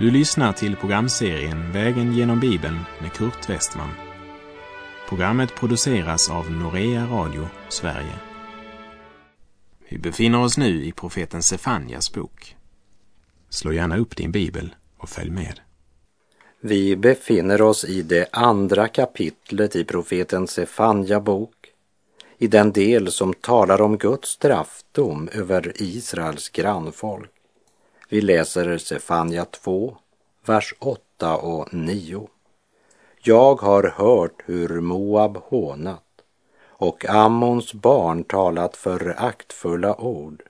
Du lyssnar till programserien Vägen genom Bibeln med Kurt Westman. Programmet produceras av Norea Radio Sverige. Vi befinner oss nu i profeten Sefanjas bok. Slå gärna upp din bibel och följ med. Vi befinner oss i det andra kapitlet i profeten Sefanja bok, i den del som talar om Guds straffdom över Israels grannfolk. Vi läser Sefanja 2, vers 8 och 9. Jag har hört hur Moab hånat och Ammons barn talat föraktfulla ord,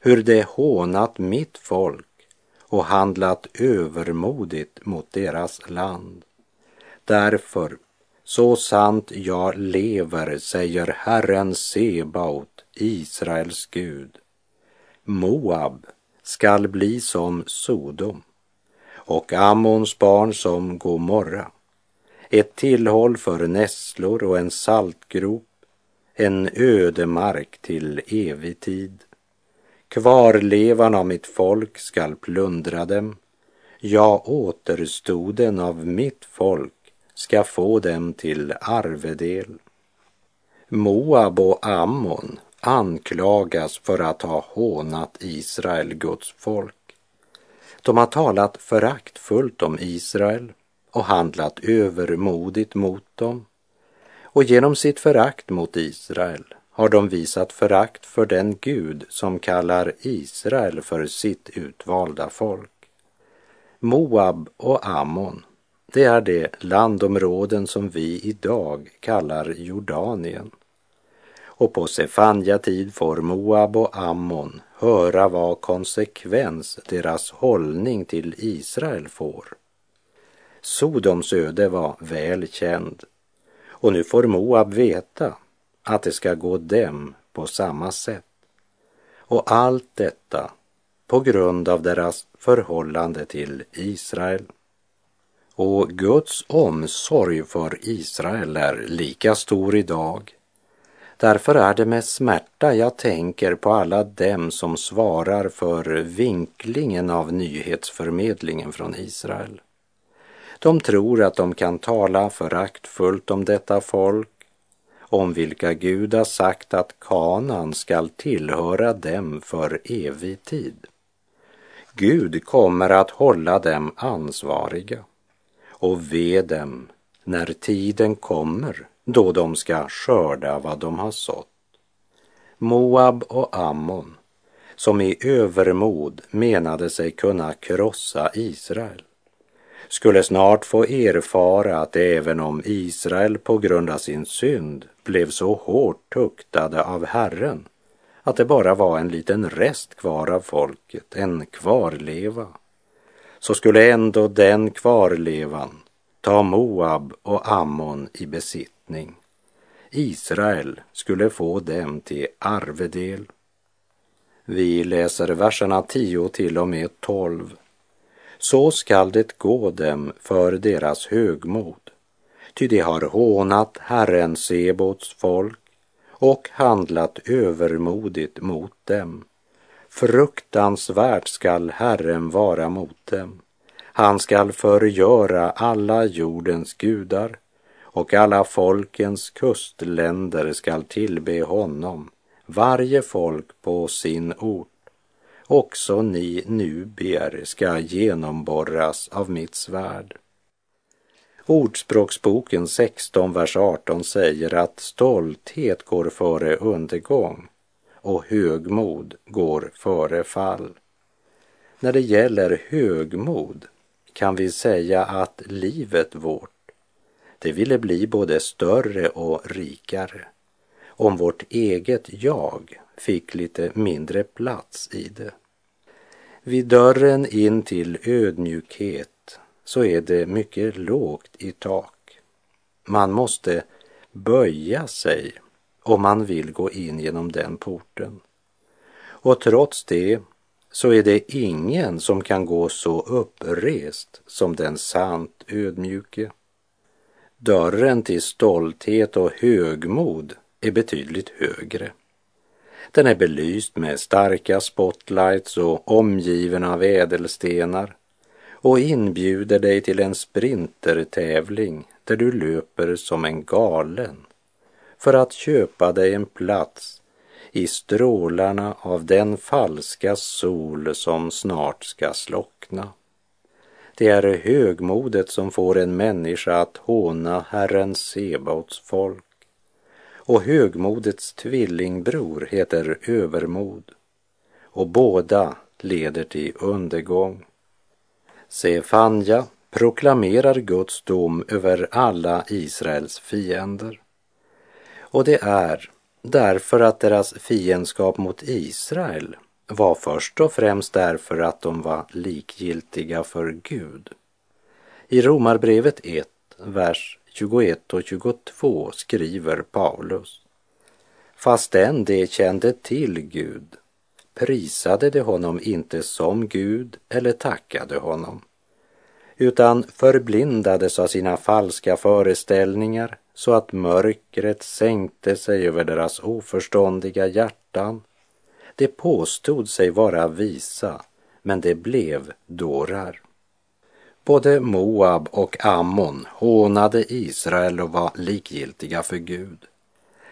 hur de hånat mitt folk och handlat övermodigt mot deras land. Därför, så sant jag lever, säger Herren Sebaot, Israels Gud. Moab skall bli som Sodom och Ammons barn som Gomorra. Ett tillhåll för nässlor och en saltgrop, en ödemark till evig tid. Kvarlevan av mitt folk skall plundra dem. Ja, återstoden av mitt folk ska få dem till arvedel. Moab och Ammon anklagas för att ha hånat Israel, Guds folk. De har talat föraktfullt om Israel och handlat övermodigt mot dem. Och genom sitt förakt mot Israel har de visat förakt för den Gud som kallar Israel för sitt utvalda folk. Moab och Ammon, det är de landområden som vi idag kallar Jordanien. Och på Sefanja tid får Moab och Ammon höra vad konsekvens deras hållning till Israel får. Sodoms öde var väl känd och nu får Moab veta att det ska gå dem på samma sätt. Och allt detta på grund av deras förhållande till Israel. Och Guds omsorg för Israel är lika stor idag. Därför är det med smärta jag tänker på alla dem som svarar för vinklingen av nyhetsförmedlingen från Israel. De tror att de kan tala föraktfullt om detta folk om vilka Gud har sagt att kanan skall tillhöra dem för evig tid. Gud kommer att hålla dem ansvariga och ve dem när tiden kommer då de ska skörda vad de har sått. Moab och Ammon, som i övermod menade sig kunna krossa Israel, skulle snart få erfara att även om Israel på grund av sin synd blev så hårt tuktade av Herren att det bara var en liten rest kvar av folket, en kvarleva, så skulle ändå den kvarlevan ta Moab och Ammon i besittning. Israel skulle få dem till arvedel. Vi läser verserna 10 till och med 12 så skall det gå dem för deras högmod, ty de har hånat Herren Sebots folk och handlat övermodigt mot dem. Fruktansvärt skall Herren vara mot dem. Han skall förgöra alla jordens gudar och alla folkens kustländer skall tillbe honom, varje folk på sin ort också ni nubier ska genomborras av mitt svärd. Ordspråksboken 16, vers 18 säger att stolthet går före undergång och högmod går före fall. När det gäller högmod kan vi säga att livet vårt, det ville bli både större och rikare om vårt eget jag fick lite mindre plats i det. Vid dörren in till ödmjukhet så är det mycket lågt i tak. Man måste böja sig om man vill gå in genom den porten. Och trots det så är det ingen som kan gå så upprest som den sant ödmjuke. Dörren till stolthet och högmod är betydligt högre. Den är belyst med starka spotlights och omgiven av ädelstenar och inbjuder dig till en sprintertävling där du löper som en galen för att köpa dig en plats i strålarna av den falska sol som snart ska slockna. Det är högmodet som får en människa att håna Herren Sebaots folk. Och högmodets tvillingbror heter övermod. Och båda leder till undergång. Sefanja proklamerar Guds dom över alla Israels fiender. Och det är därför att deras fiendskap mot Israel var först och främst därför att de var likgiltiga för Gud. I Romarbrevet 1, vers 21 och 22 skriver Paulus. Fastän de kände till Gud prisade de honom inte som Gud eller tackade honom, utan förblindades av sina falska föreställningar så att mörkret sänkte sig över deras oförståndiga hjärtan. De påstod sig vara visa, men det blev dårar. Både Moab och Ammon hånade Israel och var likgiltiga för Gud.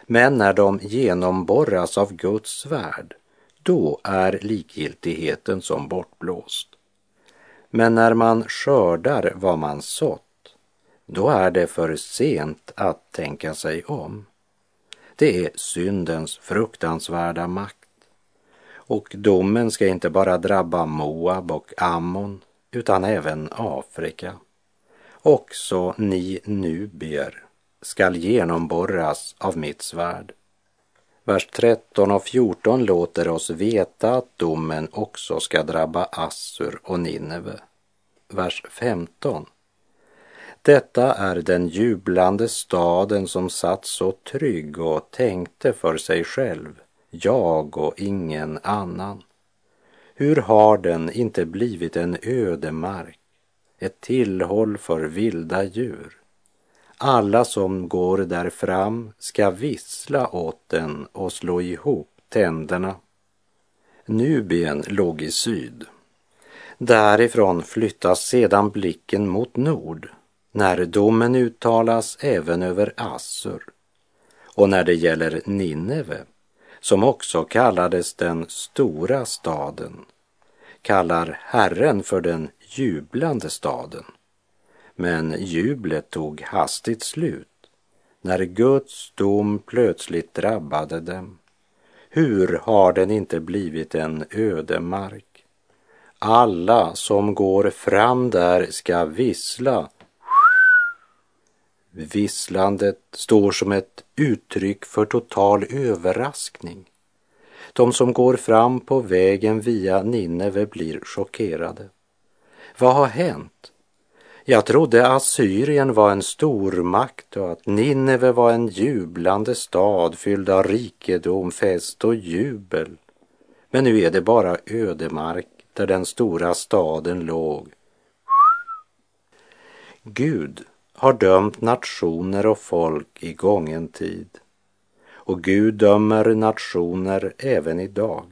Men när de genomborras av Guds svärd, då är likgiltigheten som bortblåst. Men när man skördar vad man sått, då är det för sent att tänka sig om. Det är syndens fruktansvärda makt. Och domen ska inte bara drabba Moab och Ammon utan även Afrika. Också ni nubier skall genomborras av mitt svärd. Vers 13 och 14 låter oss veta att domen också ska drabba Assur och Nineve. Vers 15 detta är den jublande staden som satt så trygg och tänkte för sig själv, jag och ingen annan. Hur har den inte blivit en ödemark, ett tillhåll för vilda djur? Alla som går där fram ska vissla åt den och slå ihop tänderna. Nubien låg i syd. Därifrån flyttas sedan blicken mot nord när domen uttalas även över Assur och när det gäller Nineve, som också kallades den stora staden, kallar Herren för den jublande staden. Men jublet tog hastigt slut när Guds dom plötsligt drabbade dem. Hur har den inte blivit en ödemark? Alla som går fram där ska vissla Visslandet står som ett uttryck för total överraskning. De som går fram på vägen via Nineve blir chockerade. Vad har hänt? Jag trodde Assyrien var en stormakt och att Nineve var en jublande stad fylld av rikedom, fest och jubel. Men nu är det bara ödemark där den stora staden låg. Gud har dömt nationer och folk i gången tid. Och Gud dömer nationer även idag.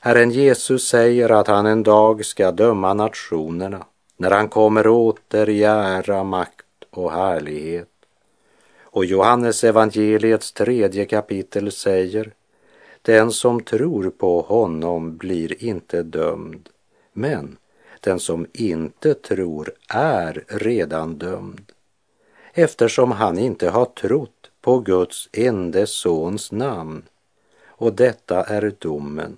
Herren Jesus säger att han en dag ska döma nationerna när han kommer åter i ära, makt och härlighet. Och Johannes evangeliets tredje kapitel säger den som tror på honom blir inte dömd, men den som inte tror är redan dömd eftersom han inte har trott på Guds ende sons namn. Och detta är domen,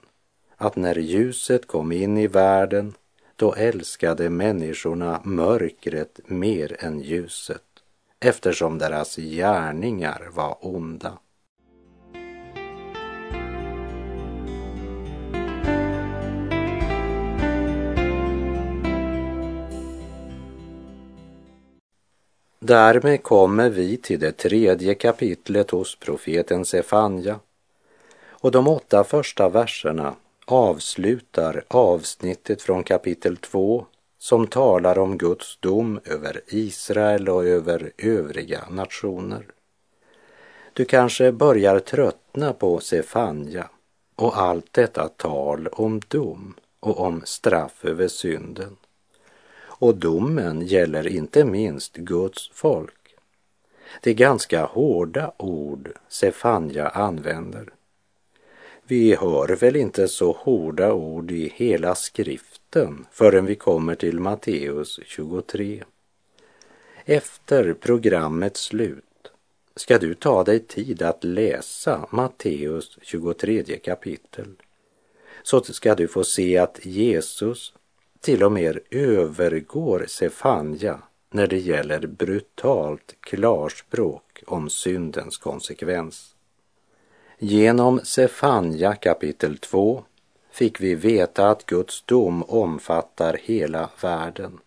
att när ljuset kom in i världen, då älskade människorna mörkret mer än ljuset, eftersom deras gärningar var onda. Därmed kommer vi till det tredje kapitlet hos profeten Sefanja och de åtta första verserna avslutar avsnittet från kapitel 2 som talar om Guds dom över Israel och över övriga nationer. Du kanske börjar tröttna på Sefanja och allt detta tal om dom och om straff över synden. Och domen gäller inte minst Guds folk. Det är ganska hårda ord Sefanja använder. Vi hör väl inte så hårda ord i hela skriften förrän vi kommer till Matteus 23. Efter programmets slut ska du ta dig tid att läsa Matteus 23 kapitel så ska du få se att Jesus till och med övergår Sefanja när det gäller brutalt klarspråk om syndens konsekvens. Genom Sefanja kapitel 2 fick vi veta att Guds dom omfattar hela världen,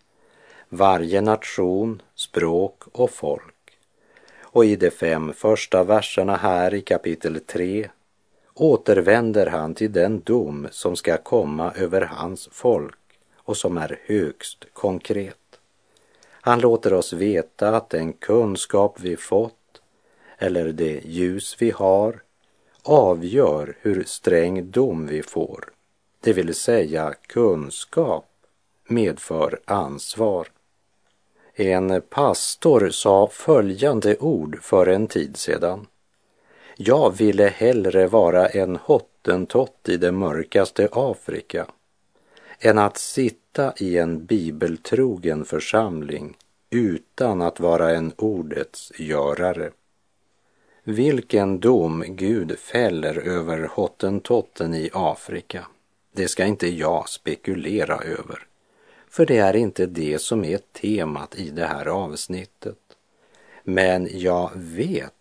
varje nation, språk och folk. Och i de fem första verserna här i kapitel 3 återvänder han till den dom som ska komma över hans folk och som är högst konkret. Han låter oss veta att den kunskap vi fått eller det ljus vi har avgör hur sträng dom vi får. Det vill säga kunskap medför ansvar. En pastor sa följande ord för en tid sedan. Jag ville hellre vara en hottentott i det mörkaste Afrika än att sitta i en bibeltrogen församling utan att vara en ordets görare. Vilken dom Gud fäller över hottentotten i Afrika, det ska inte jag spekulera över. För det är inte det som är temat i det här avsnittet. Men jag vet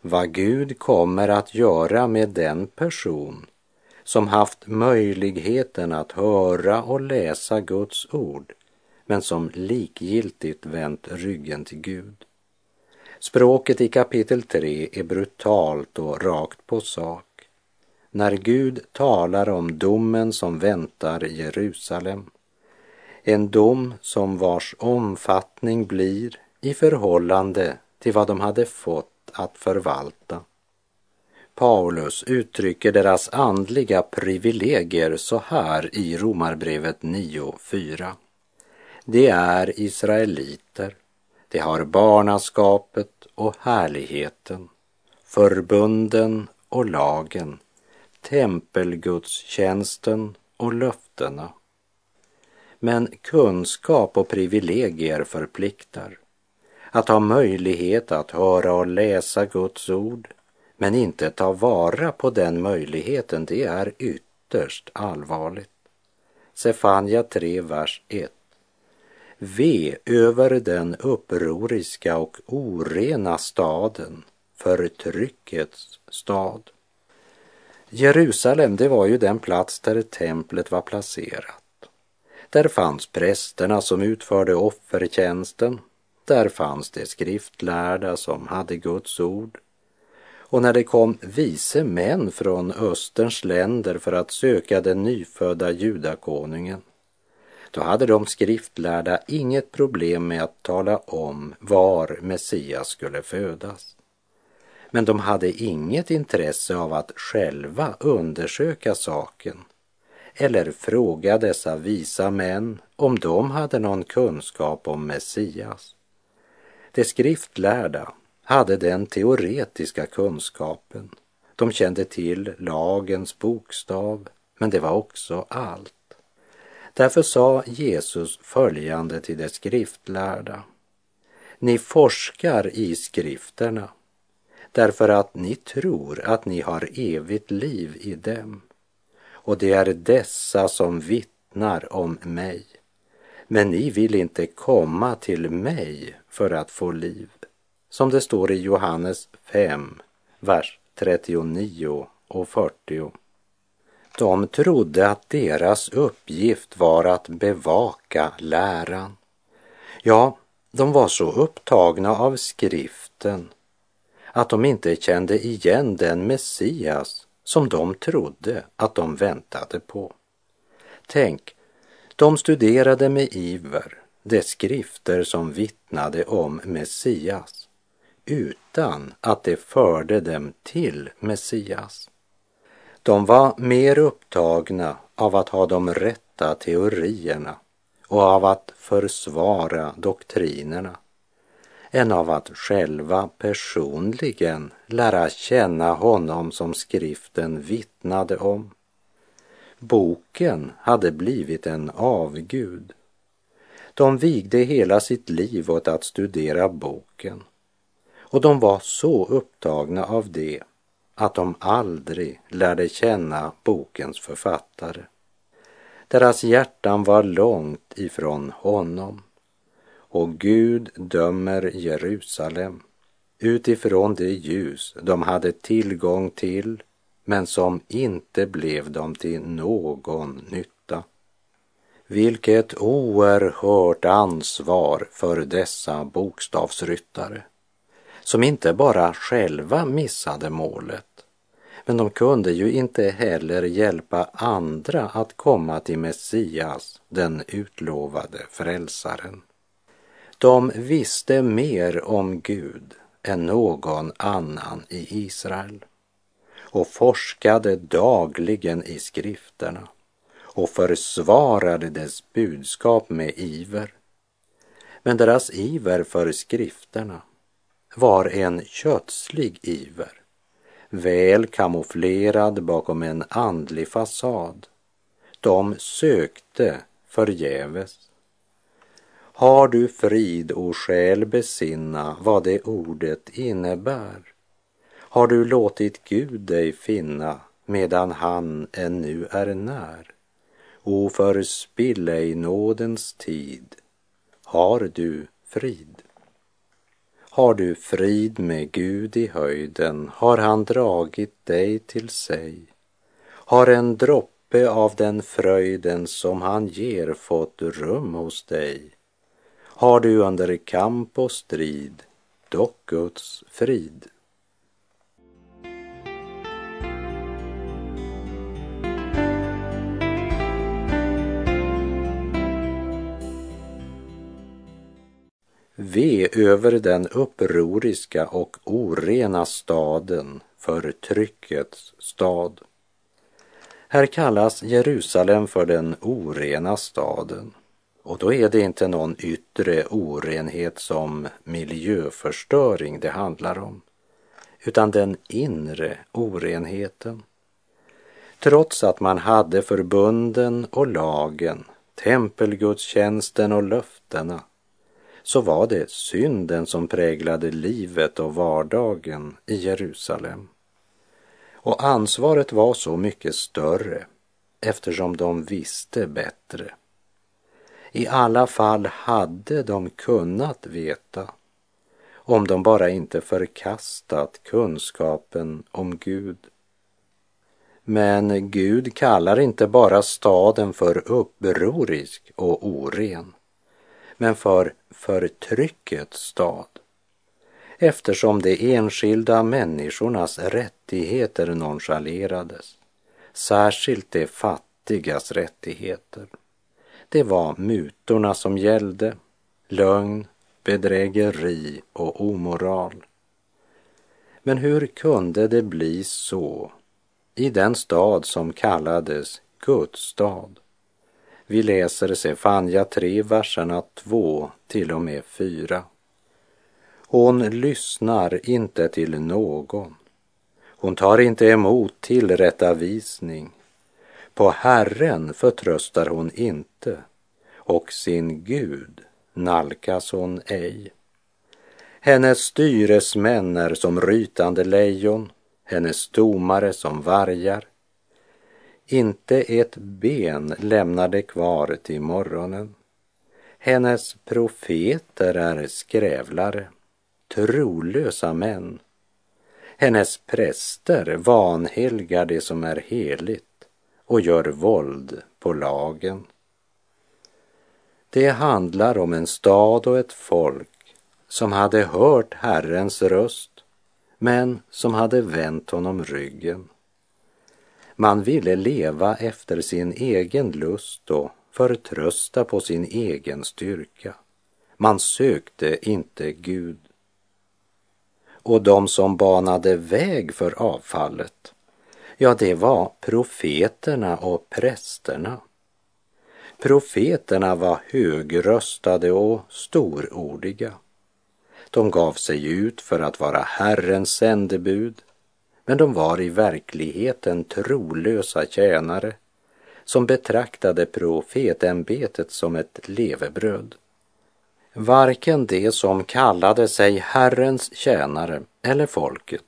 vad Gud kommer att göra med den person som haft möjligheten att höra och läsa Guds ord men som likgiltigt vänt ryggen till Gud. Språket i kapitel 3 är brutalt och rakt på sak. När Gud talar om domen som väntar Jerusalem en dom som vars omfattning blir i förhållande till vad de hade fått att förvalta. Paulus uttrycker deras andliga privilegier så här i Romarbrevet 9.4. De är israeliter, de har barnaskapet och härligheten, förbunden och lagen, tempelgudstjänsten och löftena. Men kunskap och privilegier förpliktar. Att ha möjlighet att höra och läsa Guds ord men inte ta vara på den möjligheten, det är ytterst allvarligt. Sefania 3, vers 1. Ve över den upproriska och orena staden, förtryckets stad. Jerusalem, det var ju den plats där templet var placerat. Där fanns prästerna som utförde offertjänsten. Där fanns det skriftlärda som hade Guds ord. Och när det kom vise män från Österns länder för att söka den nyfödda judakonungen, då hade de skriftlärda inget problem med att tala om var Messias skulle födas. Men de hade inget intresse av att själva undersöka saken eller fråga dessa visa män om de hade någon kunskap om Messias. De skriftlärda hade den teoretiska kunskapen. De kände till lagens bokstav, men det var också allt. Därför sa Jesus följande till de skriftlärda. Ni forskar i skrifterna därför att ni tror att ni har evigt liv i dem och det är dessa som vittnar om mig. Men ni vill inte komma till mig för att få liv. Som det står i Johannes 5, vers 39 och 40. De trodde att deras uppgift var att bevaka läran. Ja, de var så upptagna av skriften att de inte kände igen den Messias som de trodde att de väntade på. Tänk, de studerade med iver de skrifter som vittnade om Messias utan att det förde dem till Messias. De var mer upptagna av att ha de rätta teorierna och av att försvara doktrinerna än av att själva personligen lära känna honom som skriften vittnade om. Boken hade blivit en avgud. De vigde hela sitt liv åt att studera boken och de var så upptagna av det att de aldrig lärde känna bokens författare. Deras hjärtan var långt ifrån honom och Gud dömer Jerusalem utifrån det ljus de hade tillgång till men som inte blev dem till någon nytta. Vilket oerhört ansvar för dessa bokstavsryttare som inte bara själva missade målet men de kunde ju inte heller hjälpa andra att komma till Messias, den utlovade frälsaren. De visste mer om Gud än någon annan i Israel och forskade dagligen i skrifterna och försvarade dess budskap med iver. Men deras iver för skrifterna var en kötslig iver, väl kamouflerad bakom en andlig fasad. De sökte förgäves. Har du frid och själ besinna vad det ordet innebär? Har du låtit Gud dig finna medan han ännu är när? O förspill ej nådens tid. Har du frid? Har du frid med Gud i höjden, har han dragit dig till sig. Har en droppe av den fröjden som han ger fått rum hos dig. Har du under kamp och strid dock Guds frid. Ve över den upproriska och orena staden, förtryckets stad. Här kallas Jerusalem för den orena staden. Och då är det inte någon yttre orenhet som miljöförstöring det handlar om, utan den inre orenheten. Trots att man hade förbunden och lagen, tempelgudstjänsten och löftena så var det synden som präglade livet och vardagen i Jerusalem. Och ansvaret var så mycket större eftersom de visste bättre. I alla fall hade de kunnat veta om de bara inte förkastat kunskapen om Gud. Men Gud kallar inte bara staden för upprorisk och oren men för förtryckets stad eftersom de enskilda människornas rättigheter nonchalerades, särskilt de fattigas rättigheter. Det var mutorna som gällde, lögn, bedrägeri och omoral. Men hur kunde det bli så i den stad som kallades Guds stad? Vi läser Sefanja 3, verserna 2 till och med 4. Hon lyssnar inte till någon. Hon tar inte emot tillrättavisning. På Herren förtröstar hon inte och sin Gud nalkas hon ej. Hennes styresmän är som rytande lejon, hennes domare som vargar. Inte ett ben lämnar det kvar till morgonen. Hennes profeter är skrävlare, trolösa män. Hennes präster vanhelgar det som är heligt och gör våld på lagen. Det handlar om en stad och ett folk som hade hört Herrens röst men som hade vänt honom ryggen. Man ville leva efter sin egen lust och förtrösta på sin egen styrka. Man sökte inte Gud. Och de som banade väg för avfallet, ja, det var profeterna och prästerna. Profeterna var högröstade och storordiga. De gav sig ut för att vara Herrens sändebud, men de var i verkligheten trolösa tjänare som betraktade profetämbetet som ett levebröd. Varken de som kallade sig Herrens tjänare eller folket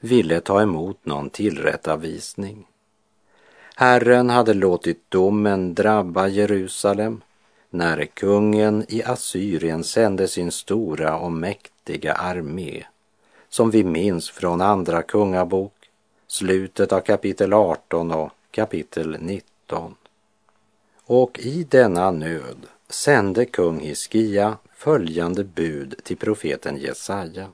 ville ta emot någon tillrättavisning. Herren hade låtit domen drabba Jerusalem när kungen i Assyrien sände sin stora och mäktiga armé, som vi minns från Andra Kungabok, slutet av kapitel 18 och kapitel 19. Och i denna nöd sände kung Hiskia följande bud till profeten Jesaja.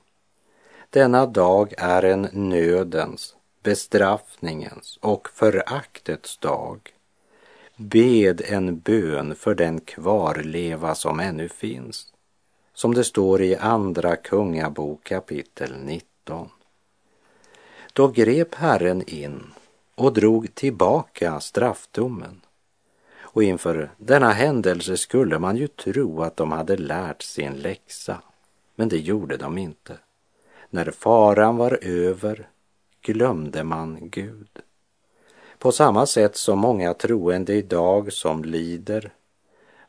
Denna dag är en nödens, bestraffningens och föraktets dag. Bed en bön för den kvarleva som ännu finns, som det står i Andra Kungabok kapitel 19. Då grep Herren in och drog tillbaka straffdomen. Och inför denna händelse skulle man ju tro att de hade lärt sin läxa, men det gjorde de inte. När faran var över glömde man Gud. På samma sätt som många troende idag som lider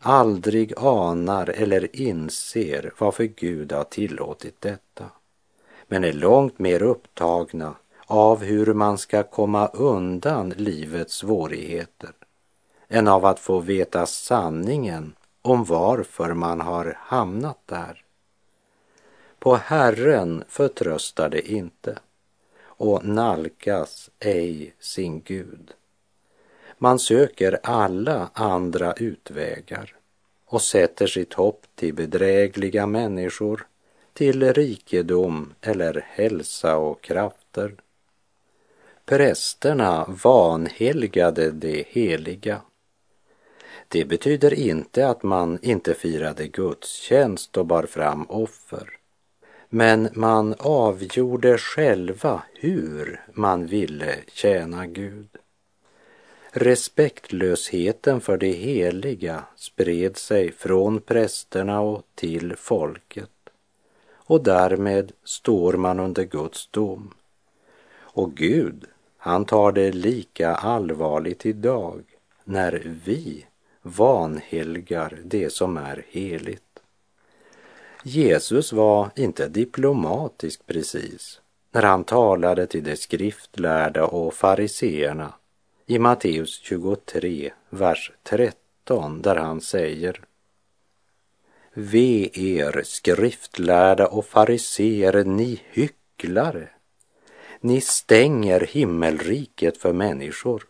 aldrig anar eller inser varför Gud har tillåtit detta, men är långt mer upptagna av hur man ska komma undan livets svårigheter än av att få veta sanningen om varför man har hamnat där. På Herren förtröstar det inte och nalkas ej sin Gud. Man söker alla andra utvägar och sätter sitt hopp till bedrägliga människor, till rikedom eller hälsa och krafter. Prästerna vanhelgade det heliga. Det betyder inte att man inte firade gudstjänst och bar fram offer. Men man avgjorde själva hur man ville tjäna Gud. Respektlösheten för det heliga spred sig från prästerna och till folket och därmed står man under Guds dom. Och Gud, han tar det lika allvarligt idag när vi vanhelgar det som är heligt. Jesus var inte diplomatisk precis när han talade till de skriftlärda och fariseerna i Matteus 23, vers 13, där han säger Ve er skriftlärda och fariseer, ni hycklare. Ni stänger himmelriket för människor.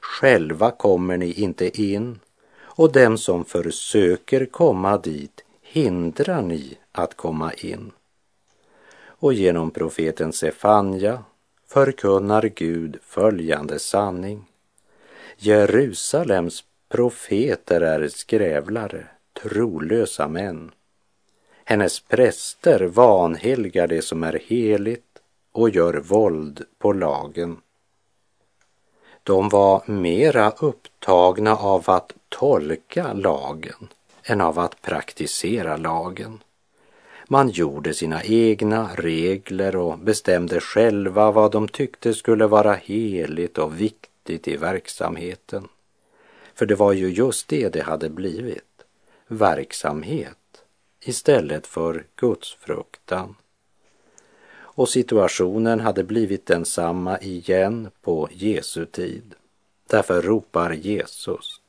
Själva kommer ni inte in och dem som försöker komma dit hindrar ni att komma in? Och genom profeten Sefanja förkunnar Gud följande sanning. Jerusalems profeter är skrävlare, trolösa män. Hennes präster vanhelgar det som är heligt och gör våld på lagen. De var mera upptagna av att tolka lagen än av att praktisera lagen. Man gjorde sina egna regler och bestämde själva vad de tyckte skulle vara heligt och viktigt i verksamheten. För det var ju just det det hade blivit, verksamhet istället för gudsfruktan. Och situationen hade blivit densamma igen på Jesu tid. Därför ropar Jesus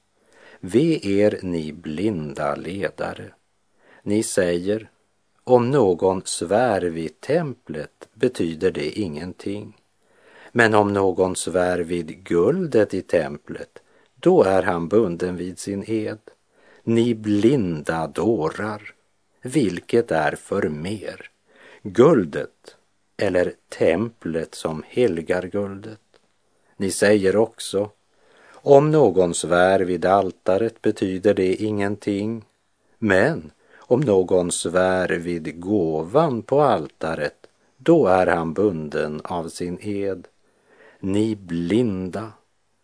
Ve er ni blinda ledare. Ni säger, om någon svär vid templet betyder det ingenting. Men om någon svär vid guldet i templet, då är han bunden vid sin ed. Ni blinda dårar, vilket är för mer, guldet eller templet som helgar guldet? Ni säger också, om någon svär vid altaret betyder det ingenting. Men om någon svär vid gåvan på altaret, då är han bunden av sin ed. Ni blinda,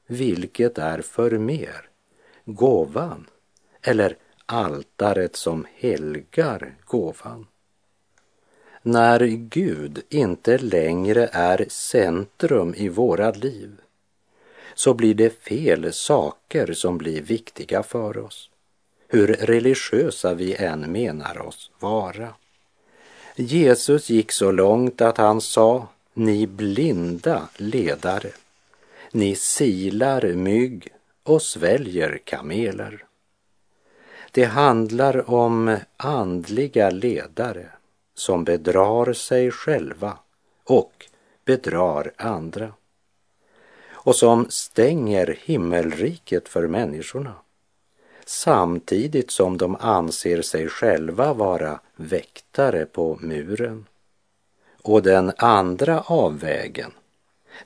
vilket är för mer, gåvan eller altaret som helgar gåvan. När Gud inte längre är centrum i våra liv så blir det fel saker som blir viktiga för oss, hur religiösa vi än menar oss vara. Jesus gick så långt att han sa, ni blinda ledare, ni silar mygg och sväljer kameler. Det handlar om andliga ledare som bedrar sig själva och bedrar andra och som stänger himmelriket för människorna samtidigt som de anser sig själva vara väktare på muren. Och den andra avvägen,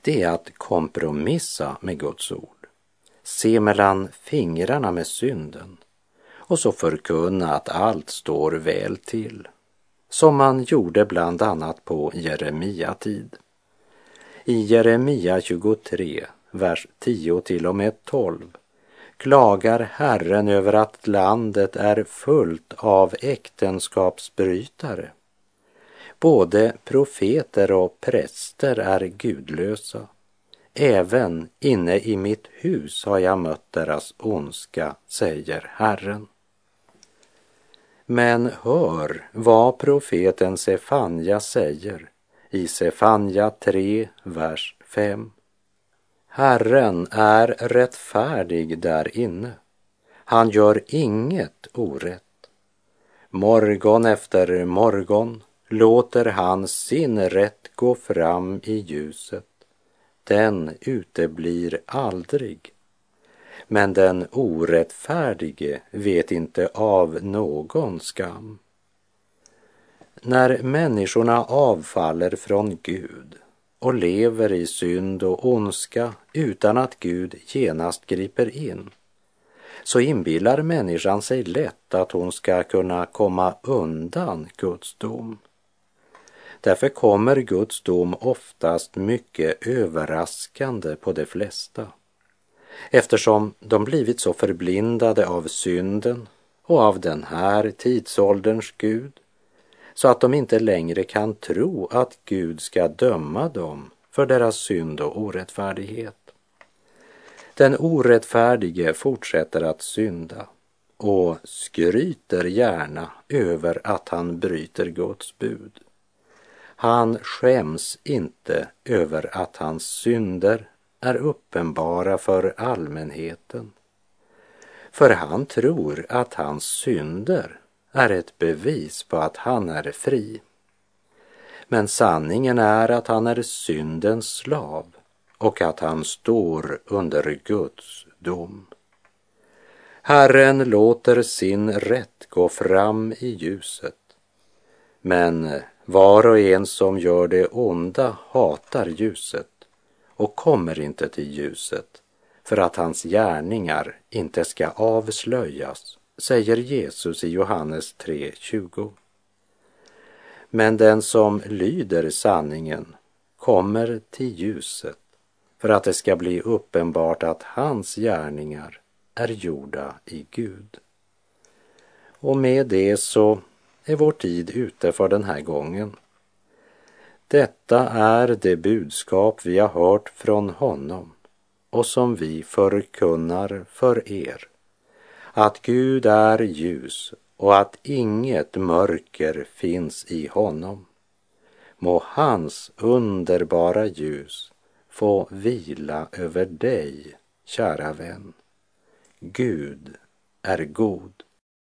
det är att kompromissa med Guds ord, se mellan fingrarna med synden och så förkunna att allt står väl till, som man gjorde bland annat på Jeremia tid. I Jeremia 23, vers 10 till och med 12 klagar Herren över att landet är fullt av äktenskapsbrytare. Både profeter och präster är gudlösa. Även inne i mitt hus har jag mött deras ondska, säger Herren. Men hör vad profeten Sefanja säger i Sefanja 3, vers 5. Herren är rättfärdig där inne. Han gör inget orätt. Morgon efter morgon låter han sin rätt gå fram i ljuset. Den uteblir aldrig. Men den orättfärdige vet inte av någon skam. När människorna avfaller från Gud och lever i synd och ondska utan att Gud genast griper in så inbillar människan sig lätt att hon ska kunna komma undan Guds dom. Därför kommer Guds dom oftast mycket överraskande på de flesta eftersom de blivit så förblindade av synden och av den här tidsålderns Gud så att de inte längre kan tro att Gud ska döma dem för deras synd och orättfärdighet. Den orättfärdige fortsätter att synda och skryter gärna över att han bryter Guds bud. Han skäms inte över att hans synder är uppenbara för allmänheten. För han tror att hans synder är ett bevis på att han är fri. Men sanningen är att han är syndens slav och att han står under Guds dom. Herren låter sin rätt gå fram i ljuset. Men var och en som gör det onda hatar ljuset och kommer inte till ljuset för att hans gärningar inte ska avslöjas säger Jesus i Johannes 3.20. Men den som lyder sanningen kommer till ljuset för att det ska bli uppenbart att hans gärningar är gjorda i Gud. Och med det så är vår tid ute för den här gången. Detta är det budskap vi har hört från honom och som vi förkunnar för er att Gud är ljus och att inget mörker finns i honom. Må hans underbara ljus få vila över dig, kära vän. Gud är god.